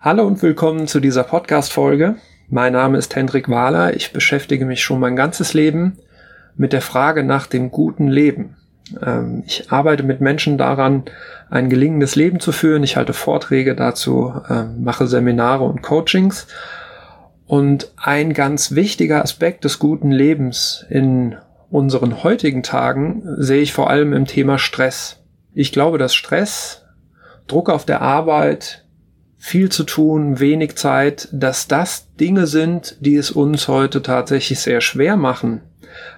Hallo und willkommen zu dieser Podcast-Folge. Mein Name ist Hendrik Wahler. Ich beschäftige mich schon mein ganzes Leben mit der Frage nach dem guten Leben. Ähm, ich arbeite mit Menschen daran, ein gelingendes Leben zu führen. Ich halte Vorträge dazu, ähm, mache Seminare und Coachings. Und ein ganz wichtiger Aspekt des guten Lebens in unseren heutigen Tagen sehe ich vor allem im Thema Stress. Ich glaube, dass Stress, Druck auf der Arbeit, viel zu tun, wenig Zeit, dass das Dinge sind, die es uns heute tatsächlich sehr schwer machen,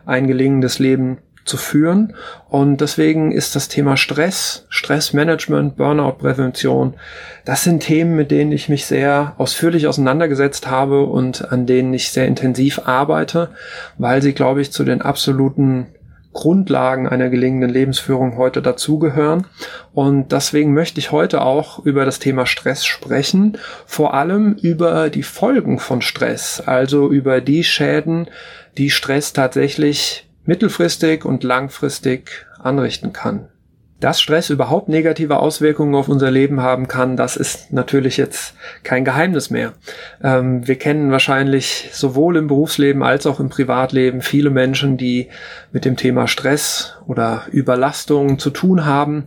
ein gelingendes Leben zu führen. Und deswegen ist das Thema Stress, Stressmanagement, Burnout-Prävention, das sind Themen, mit denen ich mich sehr ausführlich auseinandergesetzt habe und an denen ich sehr intensiv arbeite, weil sie, glaube ich, zu den absoluten Grundlagen einer gelingenden Lebensführung heute dazugehören. Und deswegen möchte ich heute auch über das Thema Stress sprechen, vor allem über die Folgen von Stress, also über die Schäden, die Stress tatsächlich mittelfristig und langfristig anrichten kann. Dass Stress überhaupt negative Auswirkungen auf unser Leben haben kann, das ist natürlich jetzt kein Geheimnis mehr. Ähm, wir kennen wahrscheinlich sowohl im Berufsleben als auch im Privatleben viele Menschen, die mit dem Thema Stress oder Überlastung zu tun haben.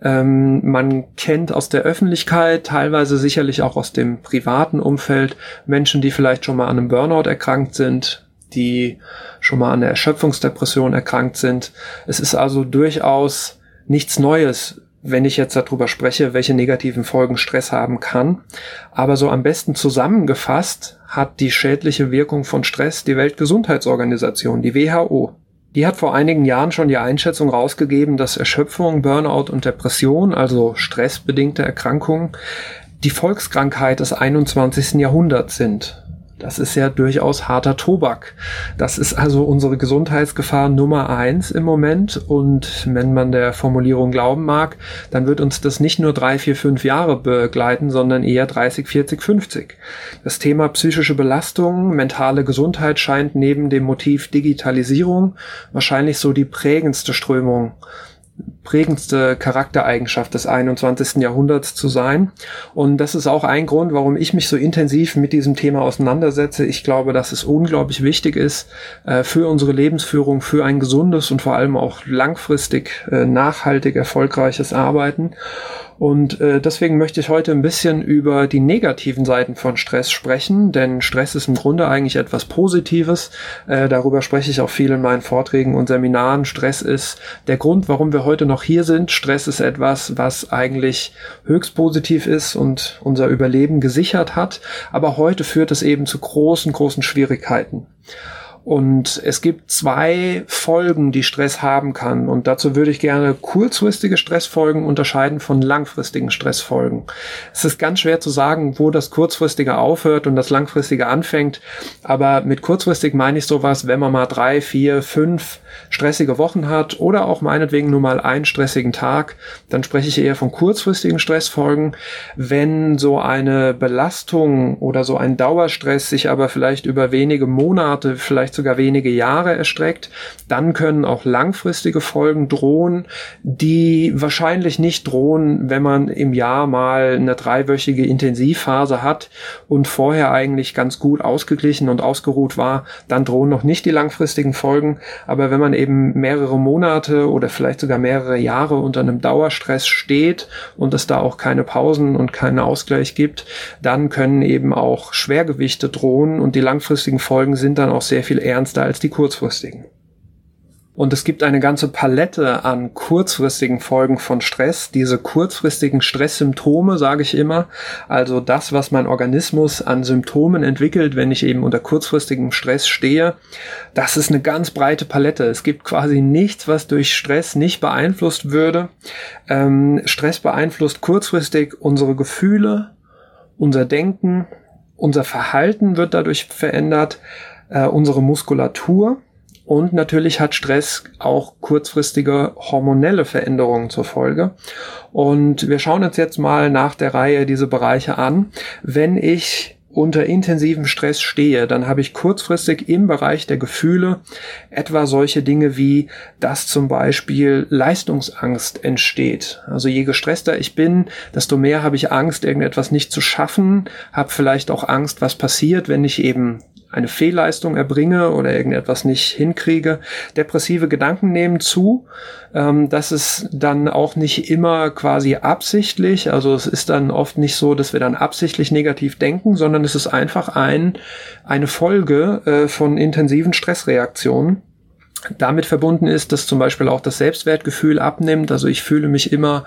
Ähm, man kennt aus der Öffentlichkeit, teilweise sicherlich auch aus dem privaten Umfeld, Menschen, die vielleicht schon mal an einem Burnout erkrankt sind, die schon mal an der Erschöpfungsdepression erkrankt sind. Es ist also durchaus nichts Neues, wenn ich jetzt darüber spreche, welche negativen Folgen Stress haben kann. Aber so am besten zusammengefasst hat die schädliche Wirkung von Stress die Weltgesundheitsorganisation, die WHO. Die hat vor einigen Jahren schon die Einschätzung rausgegeben, dass Erschöpfung, Burnout und Depression, also stressbedingte Erkrankungen, die Volkskrankheit des 21. Jahrhunderts sind. Das ist ja durchaus harter Tobak. Das ist also unsere Gesundheitsgefahr Nummer eins im Moment. Und wenn man der Formulierung glauben mag, dann wird uns das nicht nur drei, vier, fünf Jahre begleiten, sondern eher 30, 40, 50. Das Thema psychische Belastung, mentale Gesundheit scheint neben dem Motiv Digitalisierung wahrscheinlich so die prägendste Strömung prägendste Charaktereigenschaft des 21. Jahrhunderts zu sein. Und das ist auch ein Grund, warum ich mich so intensiv mit diesem Thema auseinandersetze. Ich glaube, dass es unglaublich wichtig ist äh, für unsere Lebensführung, für ein gesundes und vor allem auch langfristig äh, nachhaltig erfolgreiches Arbeiten. Und äh, deswegen möchte ich heute ein bisschen über die negativen Seiten von Stress sprechen, denn Stress ist im Grunde eigentlich etwas Positives. Äh, darüber spreche ich auch viel in meinen Vorträgen und Seminaren. Stress ist der Grund, warum wir heute noch hier sind. Stress ist etwas, was eigentlich höchst positiv ist und unser Überleben gesichert hat. Aber heute führt es eben zu großen, großen Schwierigkeiten. Und es gibt zwei Folgen, die Stress haben kann. Und dazu würde ich gerne kurzfristige Stressfolgen unterscheiden von langfristigen Stressfolgen. Es ist ganz schwer zu sagen, wo das kurzfristige aufhört und das langfristige anfängt. Aber mit kurzfristig meine ich sowas, wenn man mal drei, vier, fünf stressige Wochen hat oder auch meinetwegen nur mal einen stressigen Tag, dann spreche ich eher von kurzfristigen Stressfolgen. Wenn so eine Belastung oder so ein Dauerstress sich aber vielleicht über wenige Monate, vielleicht vielleicht sogar wenige Jahre erstreckt, dann können auch langfristige Folgen drohen, die wahrscheinlich nicht drohen, wenn man im Jahr mal eine dreiwöchige Intensivphase hat und vorher eigentlich ganz gut ausgeglichen und ausgeruht war, dann drohen noch nicht die langfristigen Folgen. Aber wenn man eben mehrere Monate oder vielleicht sogar mehrere Jahre unter einem Dauerstress steht und es da auch keine Pausen und keinen Ausgleich gibt, dann können eben auch Schwergewichte drohen und die langfristigen Folgen sind dann auch sehr viel ernster als die kurzfristigen. Und es gibt eine ganze Palette an kurzfristigen Folgen von Stress. Diese kurzfristigen Stresssymptome, sage ich immer, also das, was mein Organismus an Symptomen entwickelt, wenn ich eben unter kurzfristigem Stress stehe, das ist eine ganz breite Palette. Es gibt quasi nichts, was durch Stress nicht beeinflusst würde. Ähm, Stress beeinflusst kurzfristig unsere Gefühle, unser Denken, unser Verhalten wird dadurch verändert äh, unsere Muskulatur. Und natürlich hat Stress auch kurzfristige hormonelle Veränderungen zur Folge. Und wir schauen uns jetzt mal nach der Reihe diese Bereiche an. Wenn ich unter intensivem Stress stehe, dann habe ich kurzfristig im Bereich der Gefühle etwa solche Dinge wie, dass zum Beispiel Leistungsangst entsteht. Also je gestresster ich bin, desto mehr habe ich Angst, irgendetwas nicht zu schaffen, habe vielleicht auch Angst, was passiert, wenn ich eben eine Fehlleistung erbringe oder irgendetwas nicht hinkriege. Depressive Gedanken nehmen zu. Ähm, das ist dann auch nicht immer quasi absichtlich. Also es ist dann oft nicht so, dass wir dann absichtlich negativ denken, sondern es ist einfach ein, eine Folge äh, von intensiven Stressreaktionen damit verbunden ist, dass zum Beispiel auch das Selbstwertgefühl abnimmt. Also ich fühle mich immer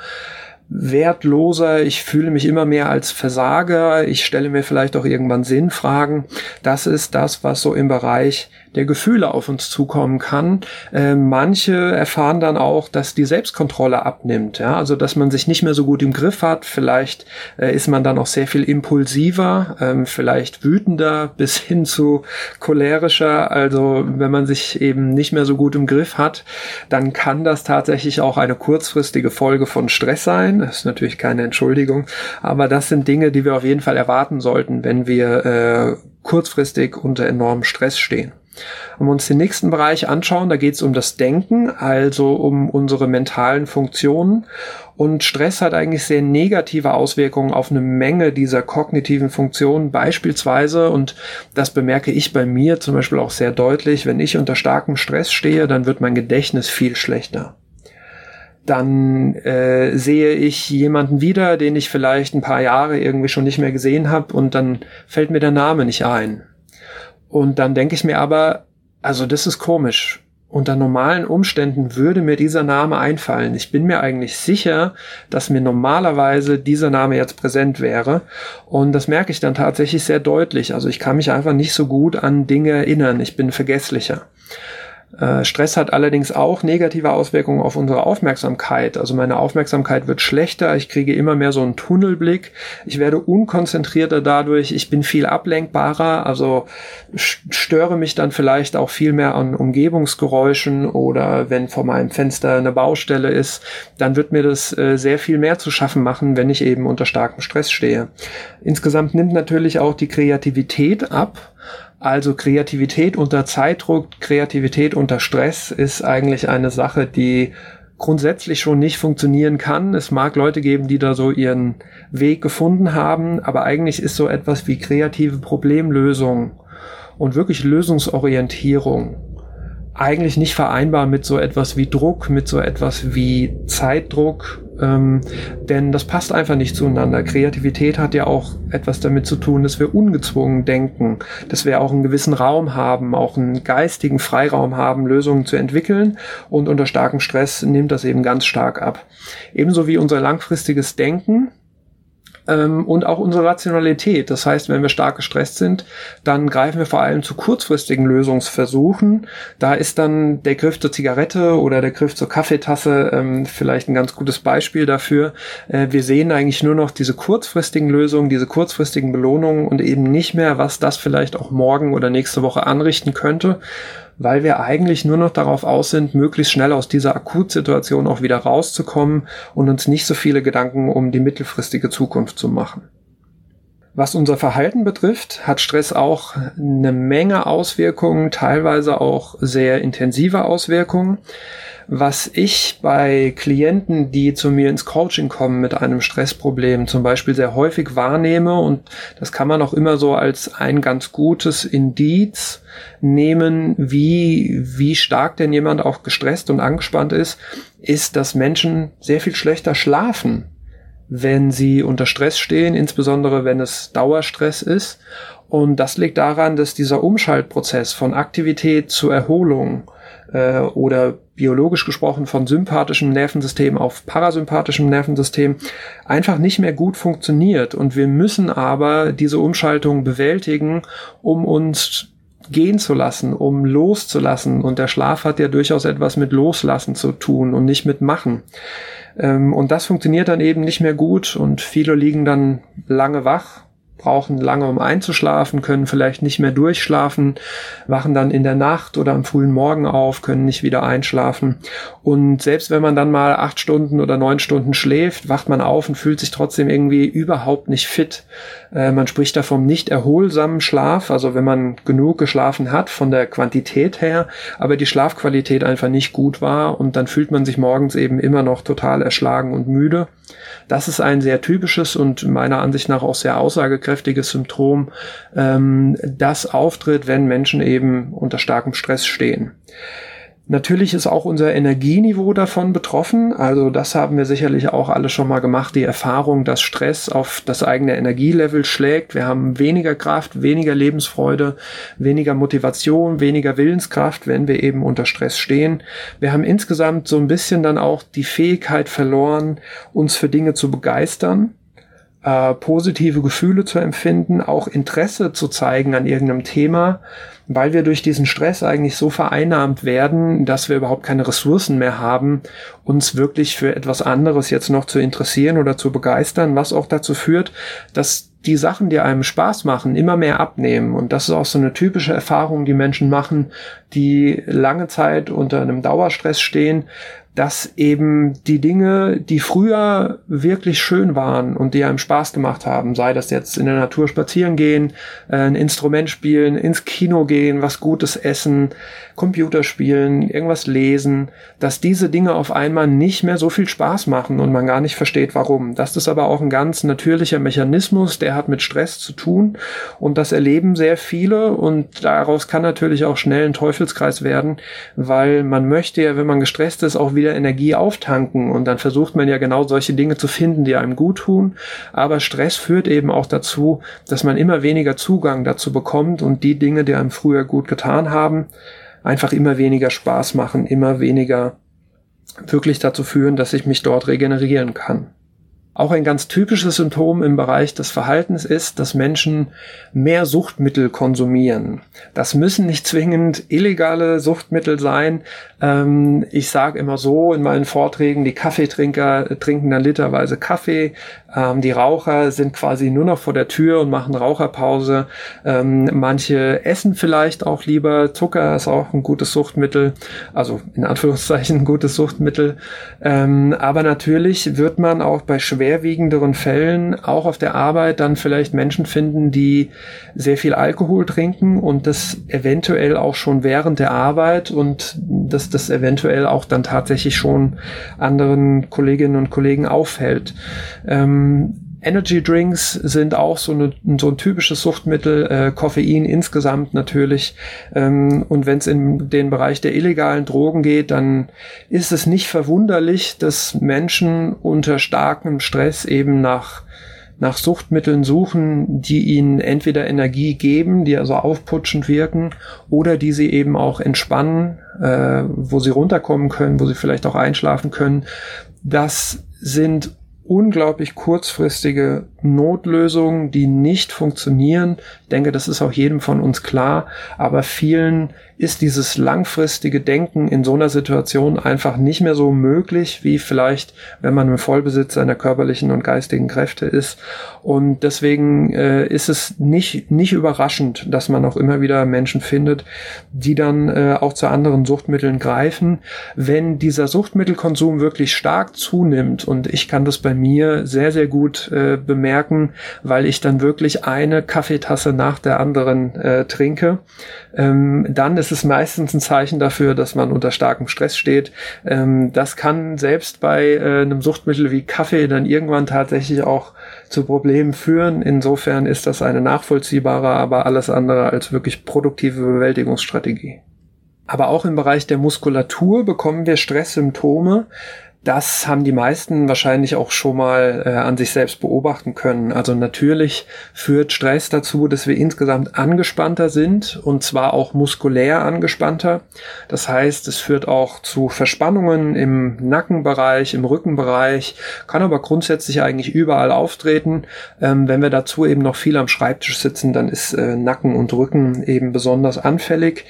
wertloser, ich fühle mich immer mehr als Versager, ich stelle mir vielleicht auch irgendwann Sinnfragen. Das ist das, was so im Bereich der Gefühle auf uns zukommen kann. Äh, manche erfahren dann auch, dass die Selbstkontrolle abnimmt, ja, also dass man sich nicht mehr so gut im Griff hat. Vielleicht äh, ist man dann auch sehr viel impulsiver, ähm, vielleicht wütender bis hin zu cholerischer. Also wenn man sich eben nicht mehr so gut im Griff hat, dann kann das tatsächlich auch eine kurzfristige Folge von Stress sein. Das ist natürlich keine Entschuldigung, aber das sind Dinge, die wir auf jeden Fall erwarten sollten, wenn wir äh, kurzfristig unter enormem Stress stehen. Wenn wir uns den nächsten Bereich anschauen, da geht es um das Denken, also um unsere mentalen Funktionen. Und Stress hat eigentlich sehr negative Auswirkungen auf eine Menge dieser kognitiven Funktionen. Beispielsweise, und das bemerke ich bei mir zum Beispiel auch sehr deutlich, wenn ich unter starkem Stress stehe, dann wird mein Gedächtnis viel schlechter dann äh, sehe ich jemanden wieder, den ich vielleicht ein paar Jahre irgendwie schon nicht mehr gesehen habe und dann fällt mir der Name nicht ein. Und dann denke ich mir aber, also das ist komisch. Unter normalen Umständen würde mir dieser Name einfallen. Ich bin mir eigentlich sicher, dass mir normalerweise dieser Name jetzt präsent wäre. Und das merke ich dann tatsächlich sehr deutlich. Also ich kann mich einfach nicht so gut an Dinge erinnern. Ich bin vergesslicher. Äh, Stress hat allerdings auch negative Auswirkungen auf unsere Aufmerksamkeit. Also meine Aufmerksamkeit wird schlechter, ich kriege immer mehr so einen Tunnelblick, ich werde unkonzentrierter dadurch, ich bin viel ablenkbarer, also störe mich dann vielleicht auch viel mehr an Umgebungsgeräuschen oder wenn vor meinem Fenster eine Baustelle ist, dann wird mir das äh, sehr viel mehr zu schaffen machen, wenn ich eben unter starkem Stress stehe. Insgesamt nimmt natürlich auch die Kreativität ab. Also Kreativität unter Zeitdruck, Kreativität unter Stress ist eigentlich eine Sache, die grundsätzlich schon nicht funktionieren kann. Es mag Leute geben, die da so ihren Weg gefunden haben, aber eigentlich ist so etwas wie kreative Problemlösung und wirklich Lösungsorientierung eigentlich nicht vereinbar mit so etwas wie Druck, mit so etwas wie Zeitdruck, ähm, denn das passt einfach nicht zueinander. Kreativität hat ja auch etwas damit zu tun, dass wir ungezwungen denken, dass wir auch einen gewissen Raum haben, auch einen geistigen Freiraum haben, Lösungen zu entwickeln und unter starkem Stress nimmt das eben ganz stark ab. Ebenso wie unser langfristiges Denken, ähm, und auch unsere Rationalität. Das heißt, wenn wir stark gestresst sind, dann greifen wir vor allem zu kurzfristigen Lösungsversuchen. Da ist dann der Griff zur Zigarette oder der Griff zur Kaffeetasse ähm, vielleicht ein ganz gutes Beispiel dafür. Äh, wir sehen eigentlich nur noch diese kurzfristigen Lösungen, diese kurzfristigen Belohnungen und eben nicht mehr, was das vielleicht auch morgen oder nächste Woche anrichten könnte weil wir eigentlich nur noch darauf aus sind, möglichst schnell aus dieser Akutsituation auch wieder rauszukommen und uns nicht so viele Gedanken um die mittelfristige Zukunft zu machen. Was unser Verhalten betrifft, hat Stress auch eine Menge Auswirkungen, teilweise auch sehr intensive Auswirkungen. Was ich bei Klienten, die zu mir ins Coaching kommen mit einem Stressproblem, zum Beispiel sehr häufig wahrnehme, und das kann man auch immer so als ein ganz gutes Indiz nehmen, wie, wie stark denn jemand auch gestresst und angespannt ist, ist, dass Menschen sehr viel schlechter schlafen, wenn sie unter Stress stehen, insbesondere wenn es Dauerstress ist. Und das liegt daran, dass dieser Umschaltprozess von Aktivität zu Erholung äh, oder biologisch gesprochen von sympathischem Nervensystem auf parasympathischem Nervensystem einfach nicht mehr gut funktioniert. Und wir müssen aber diese Umschaltung bewältigen, um uns gehen zu lassen, um loszulassen. Und der Schlaf hat ja durchaus etwas mit Loslassen zu tun und nicht mit Machen. Ähm, und das funktioniert dann eben nicht mehr gut und viele liegen dann lange wach brauchen lange, um einzuschlafen, können vielleicht nicht mehr durchschlafen, wachen dann in der Nacht oder am frühen Morgen auf, können nicht wieder einschlafen. Und selbst wenn man dann mal acht Stunden oder neun Stunden schläft, wacht man auf und fühlt sich trotzdem irgendwie überhaupt nicht fit. Äh, man spricht da vom nicht erholsamen Schlaf, also wenn man genug geschlafen hat von der Quantität her, aber die Schlafqualität einfach nicht gut war und dann fühlt man sich morgens eben immer noch total erschlagen und müde. Das ist ein sehr typisches und meiner Ansicht nach auch sehr aussagekräftiges Symptom, ähm, das auftritt, wenn Menschen eben unter starkem Stress stehen. Natürlich ist auch unser Energieniveau davon betroffen. Also das haben wir sicherlich auch alle schon mal gemacht. Die Erfahrung, dass Stress auf das eigene Energielevel schlägt. Wir haben weniger Kraft, weniger Lebensfreude, weniger Motivation, weniger Willenskraft, wenn wir eben unter Stress stehen. Wir haben insgesamt so ein bisschen dann auch die Fähigkeit verloren, uns für Dinge zu begeistern äh, positive Gefühle zu empfinden, auch Interesse zu zeigen an irgendeinem Thema, weil wir durch diesen Stress eigentlich so vereinnahmt werden, dass wir überhaupt keine Ressourcen mehr haben, uns wirklich für etwas anderes jetzt noch zu interessieren oder zu begeistern, was auch dazu führt, dass die Sachen, die einem Spaß machen, immer mehr abnehmen. Und das ist auch so eine typische Erfahrung, die Menschen machen, die lange Zeit unter einem Dauerstress stehen, dass eben die Dinge, die früher wirklich schön waren und die einem Spaß gemacht haben, sei das jetzt in der Natur spazieren gehen, äh, ein Instrument spielen, ins Kino gehen, was Gutes essen, Computer spielen, irgendwas lesen, dass diese Dinge auf einmal nicht mehr so viel Spaß machen und man gar nicht versteht, warum. Das ist aber auch ein ganz natürlicher Mechanismus, der hat mit Stress zu tun und das erleben sehr viele und daraus kann natürlich auch schnell ein Teufelskreis werden, weil man möchte ja, wenn man gestresst ist, auch wieder wieder Energie auftanken und dann versucht man ja genau solche Dinge zu finden, die einem gut tun. Aber Stress führt eben auch dazu, dass man immer weniger Zugang dazu bekommt und die Dinge, die einem früher gut getan haben, einfach immer weniger Spaß machen, immer weniger wirklich dazu führen, dass ich mich dort regenerieren kann. Auch ein ganz typisches Symptom im Bereich des Verhaltens ist, dass Menschen mehr Suchtmittel konsumieren. Das müssen nicht zwingend illegale Suchtmittel sein. Ähm, ich sage immer so in meinen Vorträgen, die Kaffeetrinker trinken dann literweise Kaffee, ähm, die Raucher sind quasi nur noch vor der Tür und machen Raucherpause. Ähm, manche essen vielleicht auch lieber. Zucker ist auch ein gutes Suchtmittel, also in Anführungszeichen ein gutes Suchtmittel. Ähm, aber natürlich wird man auch bei schwerwiegenderen Fällen auch auf der Arbeit dann vielleicht Menschen finden, die sehr viel Alkohol trinken und das eventuell auch schon während der Arbeit und dass das eventuell auch dann tatsächlich schon anderen Kolleginnen und Kollegen auffällt. Ähm, Energy Drinks sind auch so, eine, so ein typisches Suchtmittel, äh, Koffein insgesamt natürlich. Ähm, und wenn es in den Bereich der illegalen Drogen geht, dann ist es nicht verwunderlich, dass Menschen unter starkem Stress eben nach nach Suchtmitteln suchen, die ihnen entweder Energie geben, die also aufputschend wirken, oder die sie eben auch entspannen, äh, wo sie runterkommen können, wo sie vielleicht auch einschlafen können. Das sind unglaublich kurzfristige Notlösungen, die nicht funktionieren. Ich denke, das ist auch jedem von uns klar. Aber vielen ist dieses langfristige Denken in so einer Situation einfach nicht mehr so möglich, wie vielleicht, wenn man im Vollbesitz seiner körperlichen und geistigen Kräfte ist. Und deswegen äh, ist es nicht, nicht überraschend, dass man auch immer wieder Menschen findet, die dann äh, auch zu anderen Suchtmitteln greifen. Wenn dieser Suchtmittelkonsum wirklich stark zunimmt, und ich kann das bei mir sehr, sehr gut äh, bemerken, weil ich dann wirklich eine Kaffeetasse nach der anderen äh, trinke, ähm, dann ist es meistens ein Zeichen dafür, dass man unter starkem Stress steht. Ähm, das kann selbst bei äh, einem Suchtmittel wie Kaffee dann irgendwann tatsächlich auch zu Problemen führen. Insofern ist das eine nachvollziehbare, aber alles andere als wirklich produktive Bewältigungsstrategie. Aber auch im Bereich der Muskulatur bekommen wir Stresssymptome, das haben die meisten wahrscheinlich auch schon mal äh, an sich selbst beobachten können. Also natürlich führt Stress dazu, dass wir insgesamt angespannter sind und zwar auch muskulär angespannter. Das heißt, es führt auch zu Verspannungen im Nackenbereich, im Rückenbereich, kann aber grundsätzlich eigentlich überall auftreten. Ähm, wenn wir dazu eben noch viel am Schreibtisch sitzen, dann ist äh, Nacken und Rücken eben besonders anfällig.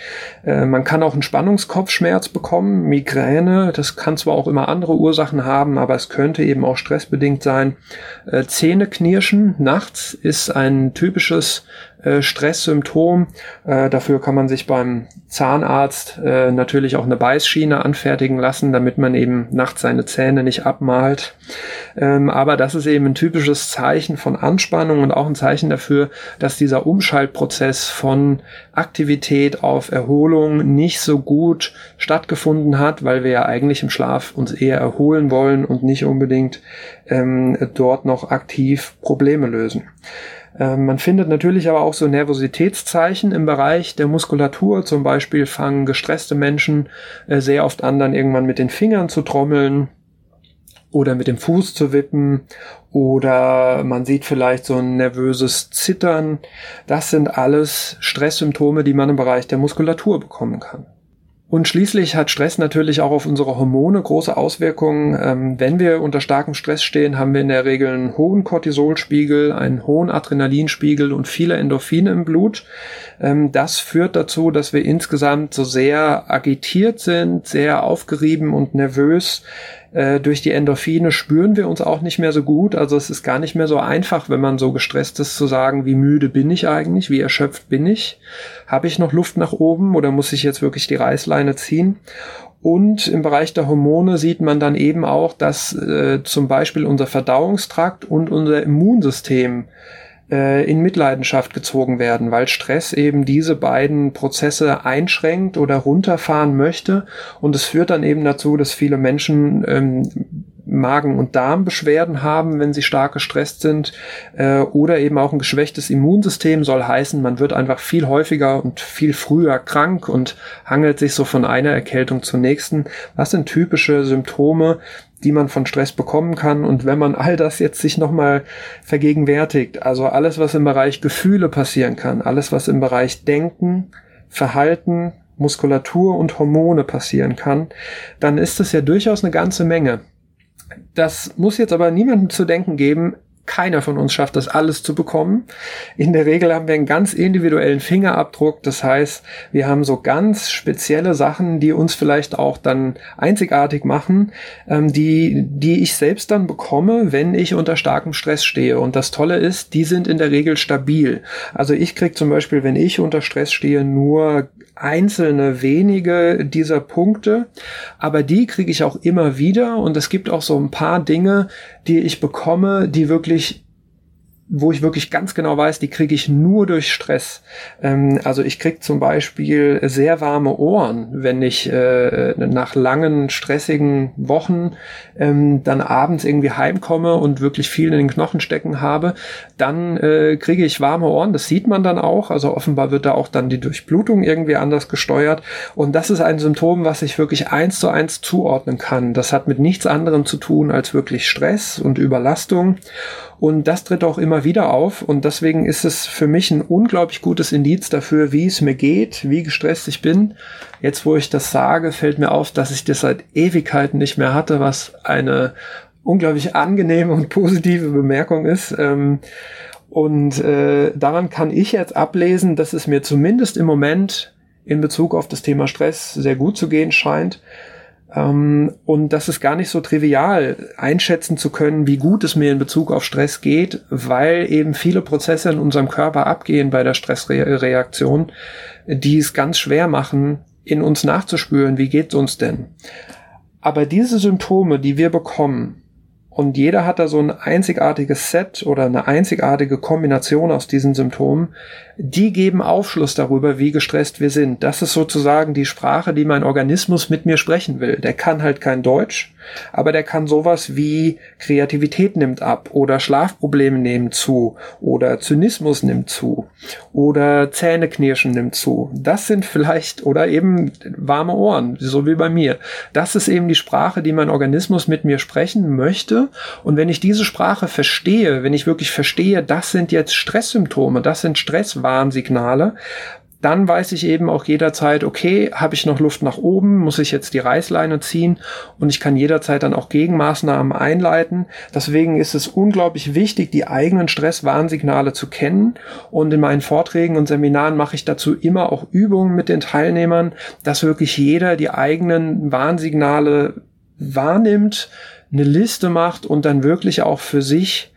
Äh, man kann auch einen Spannungskopfschmerz bekommen, Migräne, das kann zwar auch immer andere Ursachen haben, aber es könnte eben auch stressbedingt sein. Äh, Zähneknirschen nachts ist ein typisches äh, Stresssymptom. Äh, dafür kann man sich beim Zahnarzt äh, natürlich auch eine Beißschiene anfertigen lassen, damit man eben nachts seine Zähne nicht abmalt. Ähm, aber das ist eben ein typisches Zeichen von Anspannung und auch ein Zeichen dafür, dass dieser Umschaltprozess von Aktivität auf Erholung nicht so gut stattgefunden hat, weil wir ja eigentlich im Schlaf uns eher erholen wollen und nicht unbedingt ähm, dort noch aktiv Probleme lösen. Ähm, man findet natürlich aber auch so Nervositätszeichen im Bereich der Muskulatur. Zum Beispiel fangen gestresste Menschen äh, sehr oft an, dann irgendwann mit den Fingern zu trommeln oder mit dem Fuß zu wippen oder man sieht vielleicht so ein nervöses Zittern. Das sind alles Stresssymptome, die man im Bereich der Muskulatur bekommen kann. Und schließlich hat Stress natürlich auch auf unsere Hormone große Auswirkungen. Ähm, wenn wir unter starkem Stress stehen, haben wir in der Regel einen hohen Cortisolspiegel, einen hohen Adrenalinspiegel und viele Endorphine im Blut. Ähm, das führt dazu, dass wir insgesamt so sehr agitiert sind, sehr aufgerieben und nervös. Äh, durch die Endorphine spüren wir uns auch nicht mehr so gut. Also es ist gar nicht mehr so einfach, wenn man so gestresst ist, zu sagen, wie müde bin ich eigentlich, wie erschöpft bin ich. Habe ich noch Luft nach oben oder muss ich jetzt wirklich die Reißleine ziehen? Und im Bereich der Hormone sieht man dann eben auch, dass äh, zum Beispiel unser Verdauungstrakt und unser Immunsystem äh, in Mitleidenschaft gezogen werden, weil Stress eben diese beiden Prozesse einschränkt oder runterfahren möchte. Und es führt dann eben dazu, dass viele Menschen ähm, Magen- und Darmbeschwerden haben, wenn sie stark gestresst sind, äh, oder eben auch ein geschwächtes Immunsystem soll heißen, man wird einfach viel häufiger und viel früher krank und hangelt sich so von einer Erkältung zur nächsten. Was sind typische Symptome, die man von Stress bekommen kann. Und wenn man all das jetzt sich nochmal vergegenwärtigt, also alles, was im Bereich Gefühle passieren kann, alles, was im Bereich Denken, Verhalten, Muskulatur und Hormone passieren kann, dann ist es ja durchaus eine ganze Menge. Das muss jetzt aber niemandem zu denken geben, keiner von uns schafft das alles zu bekommen. In der Regel haben wir einen ganz individuellen Fingerabdruck. Das heißt, wir haben so ganz spezielle Sachen, die uns vielleicht auch dann einzigartig machen, ähm, die, die ich selbst dann bekomme, wenn ich unter starkem Stress stehe. Und das Tolle ist, die sind in der Regel stabil. Also ich kriege zum Beispiel, wenn ich unter Stress stehe, nur einzelne wenige dieser Punkte, aber die kriege ich auch immer wieder und es gibt auch so ein paar Dinge, die ich bekomme, die wirklich wo ich wirklich ganz genau weiß, die kriege ich nur durch Stress. Ähm, also ich kriege zum Beispiel sehr warme Ohren, wenn ich äh, nach langen, stressigen Wochen ähm, dann abends irgendwie heimkomme und wirklich viel in den Knochen stecken habe, dann äh, kriege ich warme Ohren. Das sieht man dann auch. Also offenbar wird da auch dann die Durchblutung irgendwie anders gesteuert. Und das ist ein Symptom, was ich wirklich eins zu eins zuordnen kann. Das hat mit nichts anderem zu tun als wirklich Stress und Überlastung. Und das tritt auch immer wieder auf. Und deswegen ist es für mich ein unglaublich gutes Indiz dafür, wie es mir geht, wie gestresst ich bin. Jetzt, wo ich das sage, fällt mir auf, dass ich das seit Ewigkeiten nicht mehr hatte, was eine unglaublich angenehme und positive Bemerkung ist. Ähm, und äh, daran kann ich jetzt ablesen, dass es mir zumindest im Moment in Bezug auf das Thema Stress sehr gut zu gehen scheint. Ähm, und das ist gar nicht so trivial, einschätzen zu können, wie gut es mir in Bezug auf Stress geht, weil eben viele Prozesse in unserem Körper abgehen bei der Stressreaktion, die es ganz schwer machen, in uns nachzuspüren, wie geht's uns denn. Aber diese Symptome, die wir bekommen, und jeder hat da so ein einzigartiges Set oder eine einzigartige Kombination aus diesen Symptomen, die geben Aufschluss darüber, wie gestresst wir sind. Das ist sozusagen die Sprache, die mein Organismus mit mir sprechen will. Der kann halt kein Deutsch, aber der kann sowas wie Kreativität nimmt ab oder Schlafprobleme nehmen zu oder Zynismus nimmt zu oder Zähneknirschen nimmt zu. Das sind vielleicht oder eben warme Ohren, so wie bei mir. Das ist eben die Sprache, die mein Organismus mit mir sprechen möchte. Und wenn ich diese Sprache verstehe, wenn ich wirklich verstehe, das sind jetzt Stresssymptome, das sind Stress Warnsignale, dann weiß ich eben auch jederzeit, okay, habe ich noch Luft nach oben, muss ich jetzt die Reißleine ziehen und ich kann jederzeit dann auch Gegenmaßnahmen einleiten. Deswegen ist es unglaublich wichtig, die eigenen Stresswarnsignale zu kennen und in meinen Vorträgen und Seminaren mache ich dazu immer auch Übungen mit den Teilnehmern, dass wirklich jeder die eigenen Warnsignale wahrnimmt, eine Liste macht und dann wirklich auch für sich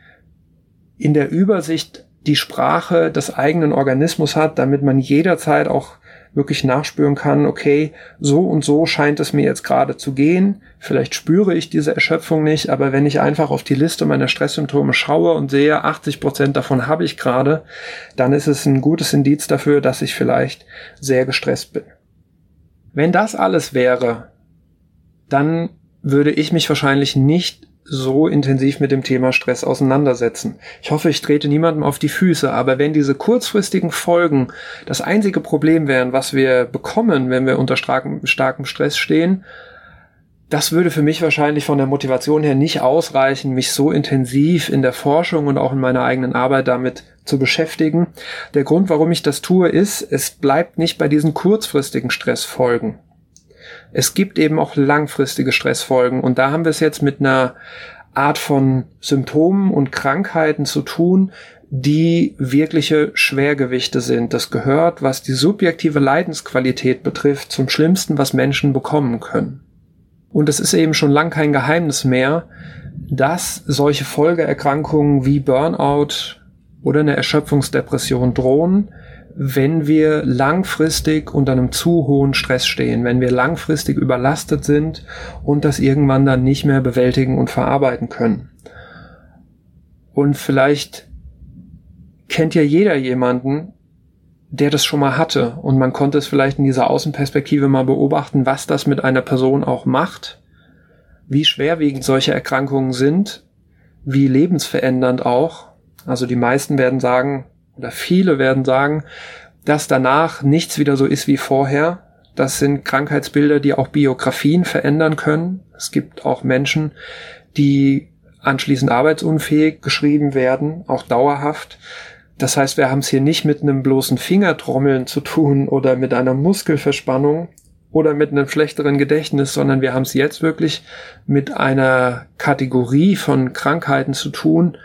in der Übersicht die Sprache des eigenen Organismus hat, damit man jederzeit auch wirklich nachspüren kann, okay, so und so scheint es mir jetzt gerade zu gehen. Vielleicht spüre ich diese Erschöpfung nicht, aber wenn ich einfach auf die Liste meiner Stresssymptome schaue und sehe, 80 Prozent davon habe ich gerade, dann ist es ein gutes Indiz dafür, dass ich vielleicht sehr gestresst bin. Wenn das alles wäre, dann würde ich mich wahrscheinlich nicht so intensiv mit dem Thema Stress auseinandersetzen. Ich hoffe, ich trete niemandem auf die Füße, aber wenn diese kurzfristigen Folgen das einzige Problem wären, was wir bekommen, wenn wir unter starkem, Stress stehen, das würde für mich wahrscheinlich von der Motivation her nicht ausreichen, mich so intensiv in der Forschung und auch in meiner eigenen Arbeit damit zu beschäftigen. Der Grund, warum ich das tue, ist, es bleibt nicht bei diesen kurzfristigen Stressfolgen es gibt eben auch langfristige Stressfolgen und da haben wir es jetzt mit einer Art von Symptomen und Krankheiten zu tun, die wirkliche Schwergewichte sind. Das gehört, was die subjektive Leidensqualität betrifft, zum Schlimmsten, was Menschen bekommen können. Und es ist eben schon lang kein Geheimnis mehr, dass solche Folgeerkrankungen wie Burnout oder eine Erschöpfungsdepression drohen, wenn wir langfristig unter einem zu hohen Stress stehen, wenn wir langfristig überlastet sind und das irgendwann dann nicht mehr bewältigen und verarbeiten können. Und vielleicht kennt ja jeder jemanden, der das schon mal hatte und man konnte es vielleicht in dieser Außenperspektive mal beobachten, was das mit einer Person auch macht, wie schwerwiegend solche Erkrankungen sind, wie lebensverändernd auch. Also die meisten werden sagen, oder viele werden sagen, dass danach nichts wieder so ist wie vorher. Das sind Krankheitsbilder, die auch Biografien verändern können. Es gibt auch Menschen, die anschließend arbeitsunfähig geschrieben werden, auch dauerhaft. Das heißt, wir haben es hier nicht mit einem bloßen Fingertrommeln zu tun oder mit einer Muskelverspannung oder mit einem schlechteren Gedächtnis, sondern wir haben es jetzt wirklich mit einer Kategorie von Krankheiten zu tun,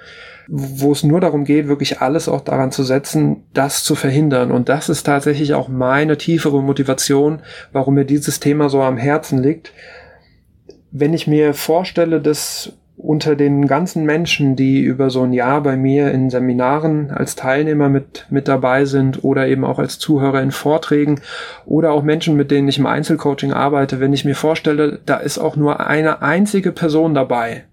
wo es nur darum geht, wirklich alles auch daran zu setzen, das zu verhindern. Und das ist tatsächlich auch meine tiefere Motivation, warum mir dieses Thema so am Herzen liegt. Wenn ich mir vorstelle, dass unter den ganzen Menschen, die über so ein Jahr bei mir in Seminaren als Teilnehmer mit, mit dabei sind oder eben auch als Zuhörer in Vorträgen oder auch Menschen, mit denen ich im Einzelcoaching arbeite, wenn ich mir vorstelle, da ist auch nur eine einzige Person dabei,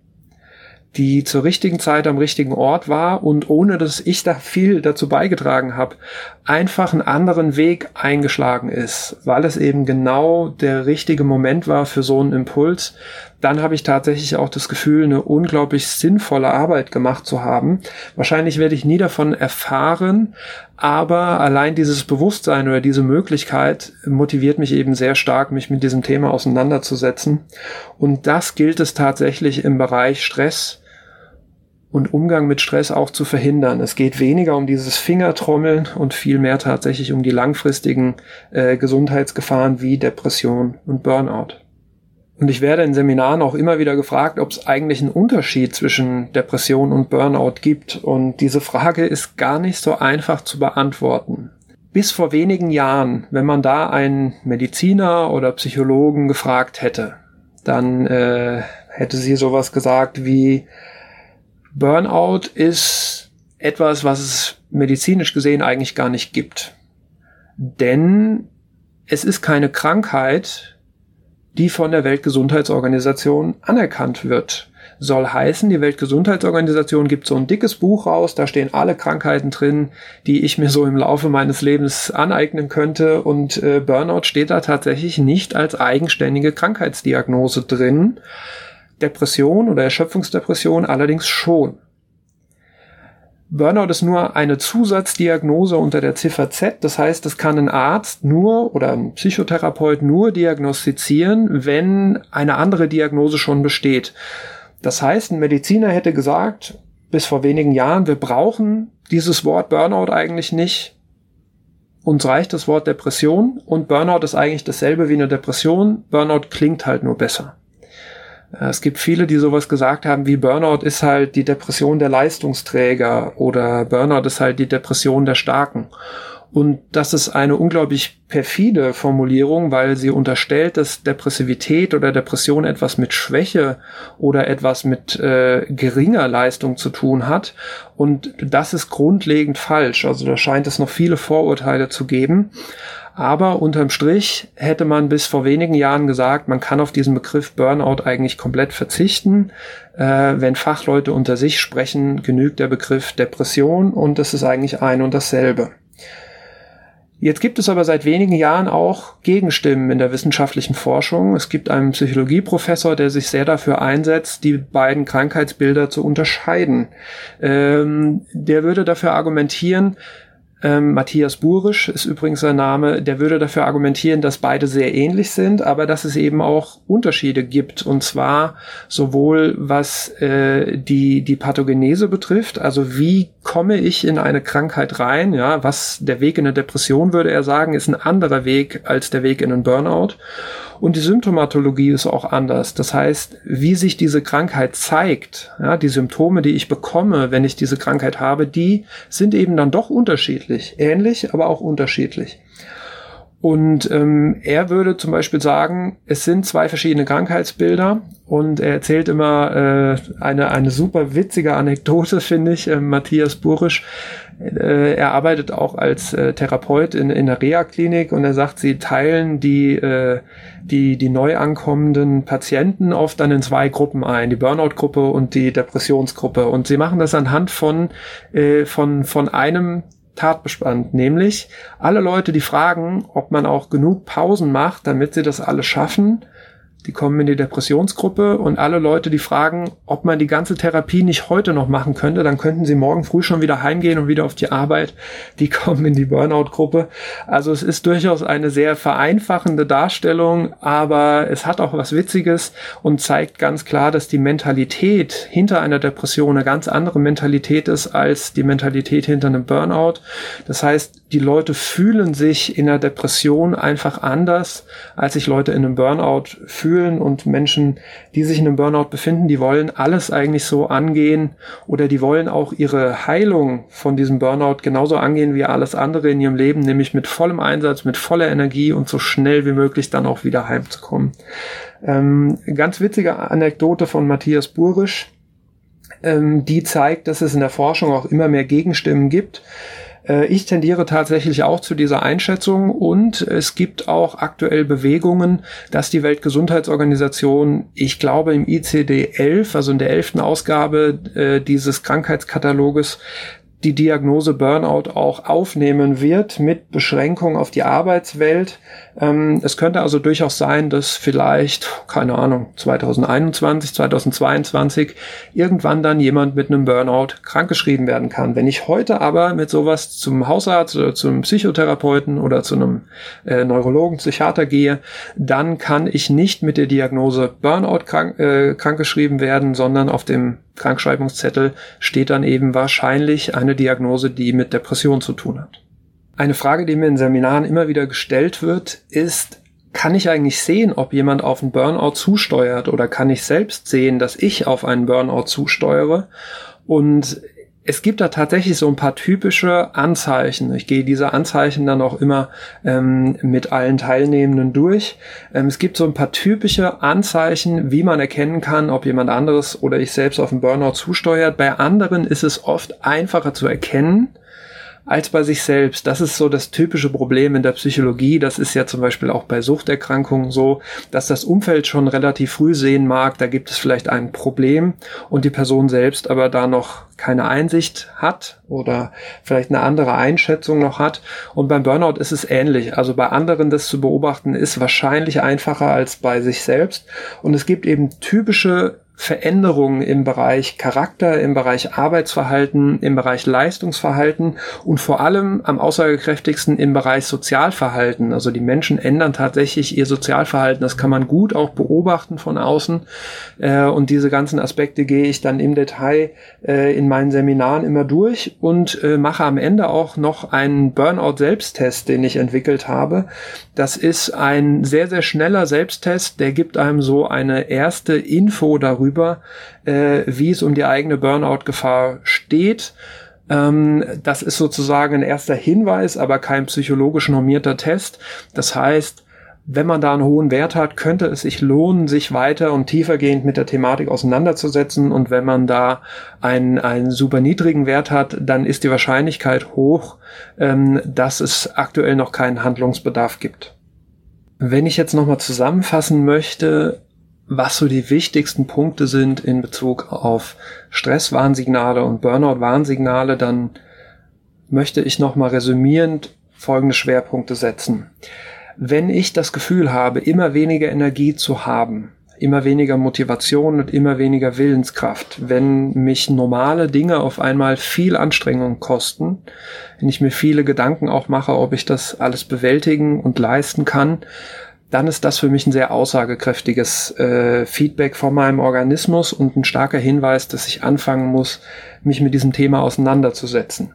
die zur richtigen Zeit am richtigen Ort war und ohne dass ich da viel dazu beigetragen habe, einfach einen anderen Weg eingeschlagen ist, weil es eben genau der richtige Moment war für so einen Impuls, dann habe ich tatsächlich auch das Gefühl, eine unglaublich sinnvolle Arbeit gemacht zu haben. Wahrscheinlich werde ich nie davon erfahren, aber allein dieses Bewusstsein oder diese Möglichkeit motiviert mich eben sehr stark, mich mit diesem Thema auseinanderzusetzen. Und das gilt es tatsächlich im Bereich Stress und Umgang mit Stress auch zu verhindern. Es geht weniger um dieses Fingertrommeln und viel mehr tatsächlich um die langfristigen äh, Gesundheitsgefahren wie Depression und Burnout. Und ich werde in Seminaren auch immer wieder gefragt, ob es eigentlich einen Unterschied zwischen Depression und Burnout gibt. Und diese Frage ist gar nicht so einfach zu beantworten. Bis vor wenigen Jahren, wenn man da einen Mediziner oder Psychologen gefragt hätte, dann äh, hätte sie sowas gesagt wie, Burnout ist etwas, was es medizinisch gesehen eigentlich gar nicht gibt. Denn es ist keine Krankheit, die von der Weltgesundheitsorganisation anerkannt wird. Soll heißen, die Weltgesundheitsorganisation gibt so ein dickes Buch raus, da stehen alle Krankheiten drin, die ich mir so im Laufe meines Lebens aneignen könnte und äh, Burnout steht da tatsächlich nicht als eigenständige Krankheitsdiagnose drin. Depression oder Erschöpfungsdepression allerdings schon. Burnout ist nur eine Zusatzdiagnose unter der Ziffer Z. Das heißt, das kann ein Arzt nur oder ein Psychotherapeut nur diagnostizieren, wenn eine andere Diagnose schon besteht. Das heißt, ein Mediziner hätte gesagt, bis vor wenigen Jahren, wir brauchen dieses Wort Burnout eigentlich nicht. Uns reicht das Wort Depression und Burnout ist eigentlich dasselbe wie eine Depression. Burnout klingt halt nur besser. Äh, es gibt viele, die sowas gesagt haben, wie Burnout ist halt die Depression der Leistungsträger oder Burnout ist halt die Depression der Starken. Und das ist eine unglaublich perfide Formulierung, weil sie unterstellt, dass Depressivität oder Depression etwas mit Schwäche oder etwas mit äh, geringer Leistung zu tun hat. Und das ist grundlegend falsch. Also da scheint es noch viele Vorurteile zu geben. Aber unterm Strich hätte man bis vor wenigen Jahren gesagt, man kann auf diesen Begriff Burnout eigentlich komplett verzichten. Äh, wenn Fachleute unter sich sprechen, genügt der Begriff Depression und es ist eigentlich ein und dasselbe. Jetzt gibt es aber seit wenigen Jahren auch Gegenstimmen in der wissenschaftlichen Forschung. Es gibt einen Psychologieprofessor, der sich sehr dafür einsetzt, die beiden Krankheitsbilder zu unterscheiden. Ähm, der würde dafür argumentieren, ähm, Matthias Burisch ist übrigens sein Name, der würde dafür argumentieren, dass beide sehr ähnlich sind, aber dass es eben auch Unterschiede gibt. Und zwar sowohl was äh, die, die Pathogenese betrifft, also wie komme ich in eine Krankheit rein, ja, was der Weg in eine Depression, würde er sagen, ist ein anderer Weg als der Weg in einen Burnout. Und die Symptomatologie ist auch anders. Das heißt, wie sich diese Krankheit zeigt, ja, die Symptome, die ich bekomme, wenn ich diese Krankheit habe, die sind eben dann doch unterschiedlich. Ähnlich, aber auch unterschiedlich. Und ähm, er würde zum Beispiel sagen, es sind zwei verschiedene Krankheitsbilder und er erzählt immer äh, eine, eine super witzige Anekdote, finde ich, äh, Matthias Burisch. Äh, er arbeitet auch als äh, Therapeut in, in der Reha-Klinik und er sagt, sie teilen die, äh, die, die neu ankommenden Patienten oft dann in zwei Gruppen ein, die Burnout-Gruppe und die Depressionsgruppe. Und sie machen das anhand von, äh, von, von einem Tatbestand, nämlich alle Leute, die fragen, ob man auch genug Pausen macht, damit sie das alle schaffen, die kommen in die Depressionsgruppe und alle Leute, die fragen, ob man die ganze Therapie nicht heute noch machen könnte, dann könnten sie morgen früh schon wieder heimgehen und wieder auf die Arbeit, die kommen in die Burnout-Gruppe. Also es ist durchaus eine sehr vereinfachende Darstellung, aber es hat auch was Witziges und zeigt ganz klar, dass die Mentalität hinter einer Depression eine ganz andere Mentalität ist als die Mentalität hinter einem Burnout. Das heißt, die Leute fühlen sich in der Depression einfach anders, als sich Leute in einem Burnout fühlen und Menschen, die sich in einem Burnout befinden, die wollen alles eigentlich so angehen oder die wollen auch ihre Heilung von diesem Burnout genauso angehen wie alles andere in ihrem Leben, nämlich mit vollem Einsatz, mit voller Energie und so schnell wie möglich dann auch wieder heimzukommen. Ähm, ganz witzige Anekdote von Matthias Burisch, ähm, die zeigt, dass es in der Forschung auch immer mehr Gegenstimmen gibt. Äh, ich tendiere tatsächlich auch zu dieser Einschätzung und es gibt auch aktuell Bewegungen, dass die Weltgesundheitsorganisation, ich glaube im ICD 11, also in der elften Ausgabe äh, dieses Krankheitskataloges, die Diagnose Burnout auch aufnehmen wird mit Beschränkung auf die Arbeitswelt. Ähm, es könnte also durchaus sein, dass vielleicht, keine Ahnung, 2021, 2022 irgendwann dann jemand mit einem Burnout krankgeschrieben werden kann. Wenn ich heute aber mit sowas zum Hausarzt oder zum Psychotherapeuten oder zu einem äh, Neurologen, Psychiater gehe, dann kann ich nicht mit der Diagnose Burnout krank, äh, krankgeschrieben werden, sondern auf dem Krankschreibungszettel steht dann eben wahrscheinlich eine Diagnose, die mit Depression zu tun hat. Eine Frage, die mir in Seminaren immer wieder gestellt wird, ist, kann ich eigentlich sehen, ob jemand auf einen Burnout zusteuert oder kann ich selbst sehen, dass ich auf einen Burnout zusteuere? Und es gibt da tatsächlich so ein paar typische Anzeichen. Ich gehe diese Anzeichen dann auch immer ähm, mit allen Teilnehmenden durch. Ähm, es gibt so ein paar typische Anzeichen, wie man erkennen kann, ob jemand anderes oder ich selbst auf einen Burnout zusteuert. Bei anderen ist es oft einfacher zu erkennen, als bei sich selbst. Das ist so das typische Problem in der Psychologie. Das ist ja zum Beispiel auch bei Suchterkrankungen so, dass das Umfeld schon relativ früh sehen mag, da gibt es vielleicht ein Problem und die Person selbst aber da noch keine Einsicht hat oder vielleicht eine andere Einschätzung noch hat. Und beim Burnout ist es ähnlich. Also bei anderen das zu beobachten ist wahrscheinlich einfacher als bei sich selbst. Und es gibt eben typische Veränderungen im Bereich Charakter, im Bereich Arbeitsverhalten, im Bereich Leistungsverhalten und vor allem am aussagekräftigsten im Bereich Sozialverhalten. Also die Menschen ändern tatsächlich ihr Sozialverhalten. Das kann man gut auch beobachten von außen. Äh, und diese ganzen Aspekte gehe ich dann im Detail äh, in meinen Seminaren immer durch und äh, mache am Ende auch noch einen Burnout-Selbsttest, den ich entwickelt habe. Das ist ein sehr, sehr schneller Selbsttest, der gibt einem so eine erste Info darüber, darüber, äh, wie es um die eigene Burnout-Gefahr steht. Ähm, das ist sozusagen ein erster Hinweis, aber kein psychologisch normierter Test. Das heißt, wenn man da einen hohen Wert hat, könnte es sich lohnen, sich weiter und tiefergehend mit der Thematik auseinanderzusetzen. Und wenn man da einen, einen super niedrigen Wert hat, dann ist die Wahrscheinlichkeit hoch, ähm, dass es aktuell noch keinen Handlungsbedarf gibt. Wenn ich jetzt nochmal zusammenfassen möchte, was so die wichtigsten Punkte sind in Bezug auf Stresswarnsignale und Burnout-Warnsignale, dann möchte ich nochmal resümierend folgende Schwerpunkte setzen. Wenn ich das Gefühl habe, immer weniger Energie zu haben, immer weniger Motivation und immer weniger Willenskraft, wenn mich normale Dinge auf einmal viel Anstrengung kosten, wenn ich mir viele Gedanken auch mache, ob ich das alles bewältigen und leisten kann, dann ist das für mich ein sehr aussagekräftiges äh, Feedback von meinem Organismus und ein starker Hinweis, dass ich anfangen muss, mich mit diesem Thema auseinanderzusetzen.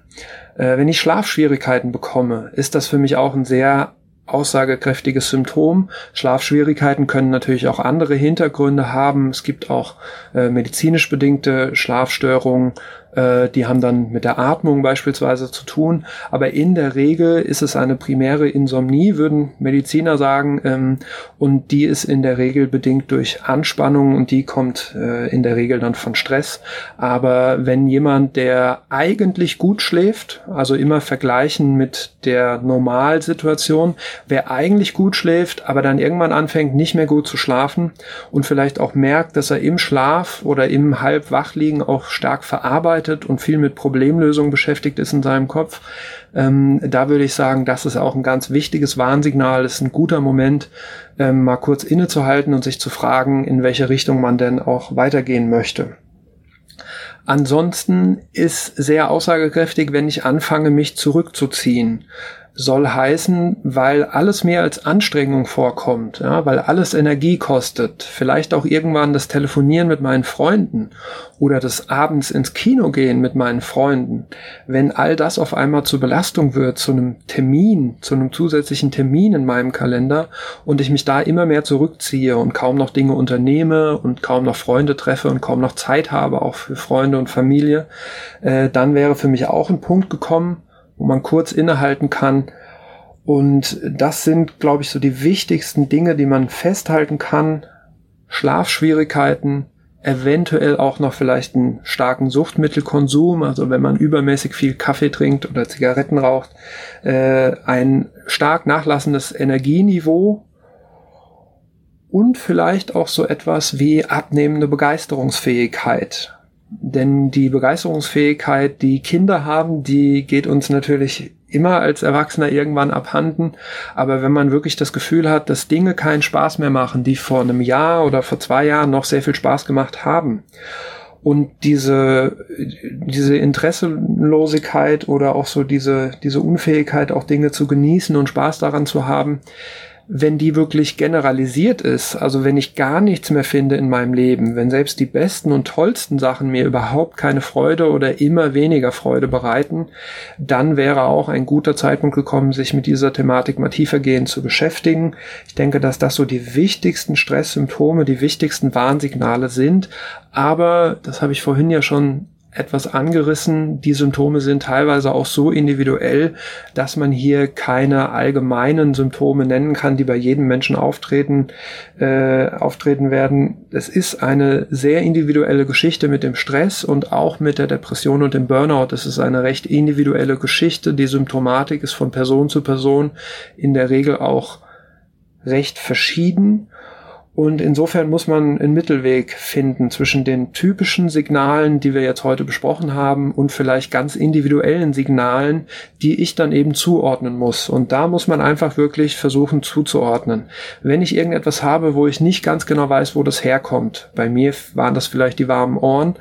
Äh, wenn ich Schlafschwierigkeiten bekomme, ist das für mich auch ein sehr aussagekräftiges Symptom. Schlafschwierigkeiten können natürlich auch andere Hintergründe haben. Es gibt auch äh, medizinisch bedingte Schlafstörungen, äh, die haben dann mit der Atmung beispielsweise zu tun. Aber in der Regel ist es eine primäre Insomnie, würden Mediziner sagen. Ähm, und die ist in der Regel bedingt durch Anspannung und die kommt äh, in der Regel dann von Stress. Aber wenn jemand, der eigentlich gut schläft, also immer vergleichen mit der Normalsituation, wer eigentlich gut schläft, aber dann irgendwann anfängt, nicht mehr gut zu schlafen und vielleicht auch merkt, dass er im Schlaf oder im Halbwachliegen auch stark verarbeitet, arbeitet und viel mit Problemlösung beschäftigt ist in seinem Kopf, ähm, da würde ich sagen, das ist auch ein ganz wichtiges Warnsignal. Es ist ein guter Moment, ähm, mal kurz innezuhalten und sich zu fragen, in welche Richtung man denn auch weitergehen möchte. Ansonsten ist sehr aussagekräftig, wenn ich anfange, mich zurückzuziehen soll heißen, weil alles mehr als Anstrengung vorkommt, ja, weil alles Energie kostet, vielleicht auch irgendwann das Telefonieren mit meinen Freunden oder das abends ins Kino gehen mit meinen Freunden, wenn all das auf einmal zur Belastung wird, zu einem Termin, zu einem zusätzlichen Termin in meinem Kalender und ich mich da immer mehr zurückziehe und kaum noch Dinge unternehme und kaum noch Freunde treffe und kaum noch Zeit habe, auch für Freunde und Familie, äh, dann wäre für mich auch ein Punkt gekommen, wo man kurz innehalten kann. Und das sind, glaube ich, so die wichtigsten Dinge, die man festhalten kann. Schlafschwierigkeiten, eventuell auch noch vielleicht einen starken Suchtmittelkonsum, also wenn man übermäßig viel Kaffee trinkt oder Zigaretten raucht, äh, ein stark nachlassendes Energieniveau und vielleicht auch so etwas wie abnehmende Begeisterungsfähigkeit. Denn die Begeisterungsfähigkeit, die Kinder haben, die geht uns natürlich immer als Erwachsener irgendwann abhanden. Aber wenn man wirklich das Gefühl hat, dass Dinge keinen Spaß mehr machen, die vor einem Jahr oder vor zwei Jahren noch sehr viel Spaß gemacht haben, und diese, diese Interesselosigkeit oder auch so diese, diese Unfähigkeit, auch Dinge zu genießen und Spaß daran zu haben, wenn die wirklich generalisiert ist, also wenn ich gar nichts mehr finde in meinem Leben, wenn selbst die besten und tollsten Sachen mir überhaupt keine Freude oder immer weniger Freude bereiten, dann wäre auch ein guter Zeitpunkt gekommen, sich mit dieser Thematik mal tiefergehend zu beschäftigen. Ich denke, dass das so die wichtigsten Stresssymptome, die wichtigsten Warnsignale sind. Aber, das habe ich vorhin ja schon etwas angerissen. Die Symptome sind teilweise auch so individuell, dass man hier keine allgemeinen Symptome nennen kann, die bei jedem Menschen auftreten, äh, auftreten werden. Es ist eine sehr individuelle Geschichte mit dem Stress und auch mit der Depression und dem Burnout. Es ist eine recht individuelle Geschichte. Die Symptomatik ist von Person zu Person in der Regel auch recht verschieden. Und insofern muss man einen Mittelweg finden zwischen den typischen Signalen, die wir jetzt heute besprochen haben, und vielleicht ganz individuellen Signalen, die ich dann eben zuordnen muss. Und da muss man einfach wirklich versuchen zuzuordnen. Wenn ich irgendetwas habe, wo ich nicht ganz genau weiß, wo das herkommt, bei mir waren das vielleicht die warmen Ohren,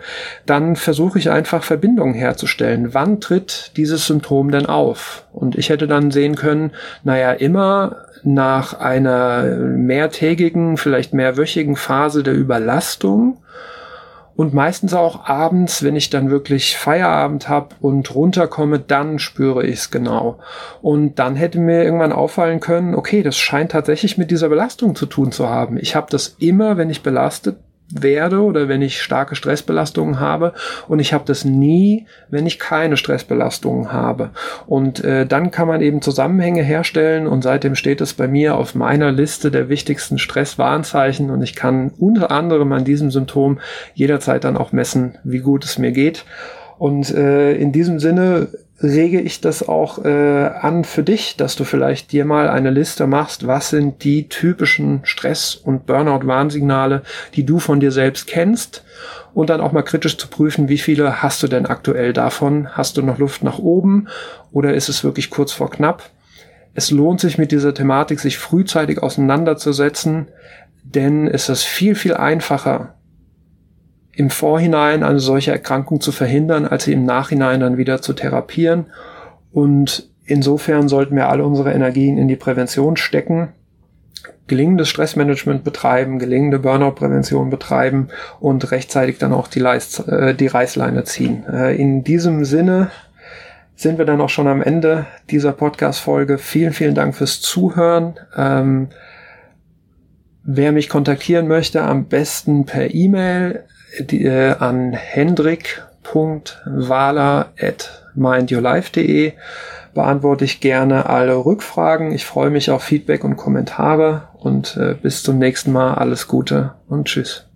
dann versuche ich einfach Verbindungen herzustellen. Wann tritt dieses Symptom denn auf? Und ich hätte dann sehen können, naja, immer nach einer mehrtägigen, vielleicht mehrwöchigen Phase der Überlastung und meistens auch abends, wenn ich dann wirklich Feierabend habe und runterkomme, dann spüre ich es genau. Und dann hätte mir irgendwann auffallen können, okay, das scheint tatsächlich mit dieser Belastung zu tun zu haben. Ich habe das immer, wenn ich belastet werde oder wenn ich starke Stressbelastungen habe und ich habe das nie, wenn ich keine Stressbelastungen habe. Und äh, dann kann man eben Zusammenhänge herstellen und seitdem steht es bei mir auf meiner Liste der wichtigsten Stresswarnzeichen und ich kann unter anderem an diesem Symptom jederzeit dann auch messen, wie gut es mir geht. Und äh, in diesem Sinne rege ich das auch äh, an für dich, dass du vielleicht dir mal eine Liste machst, was sind die typischen Stress- und Burnout-Warnsignale, die du von dir selbst kennst und dann auch mal kritisch zu prüfen, wie viele hast du denn aktuell davon? Hast du noch Luft nach oben oder ist es wirklich kurz vor knapp? Es lohnt sich mit dieser Thematik, sich frühzeitig auseinanderzusetzen, denn es ist viel, viel einfacher, im Vorhinein eine solche Erkrankung zu verhindern, als sie im Nachhinein dann wieder zu therapieren. Und insofern sollten wir alle unsere Energien in die Prävention stecken, gelingendes Stressmanagement betreiben, gelingende Burnout-Prävention betreiben und rechtzeitig dann auch die, Leist äh, die Reißleine ziehen. Äh, in diesem Sinne sind wir dann auch schon am Ende dieser Podcast-Folge. Vielen, vielen Dank fürs Zuhören. Ähm, wer mich kontaktieren möchte, am besten per E-Mail die, äh, an hendrik.wahler.mindyourlife.de beantworte ich gerne alle Rückfragen. Ich freue mich auf Feedback und Kommentare und äh, bis zum nächsten Mal. Alles Gute und tschüss.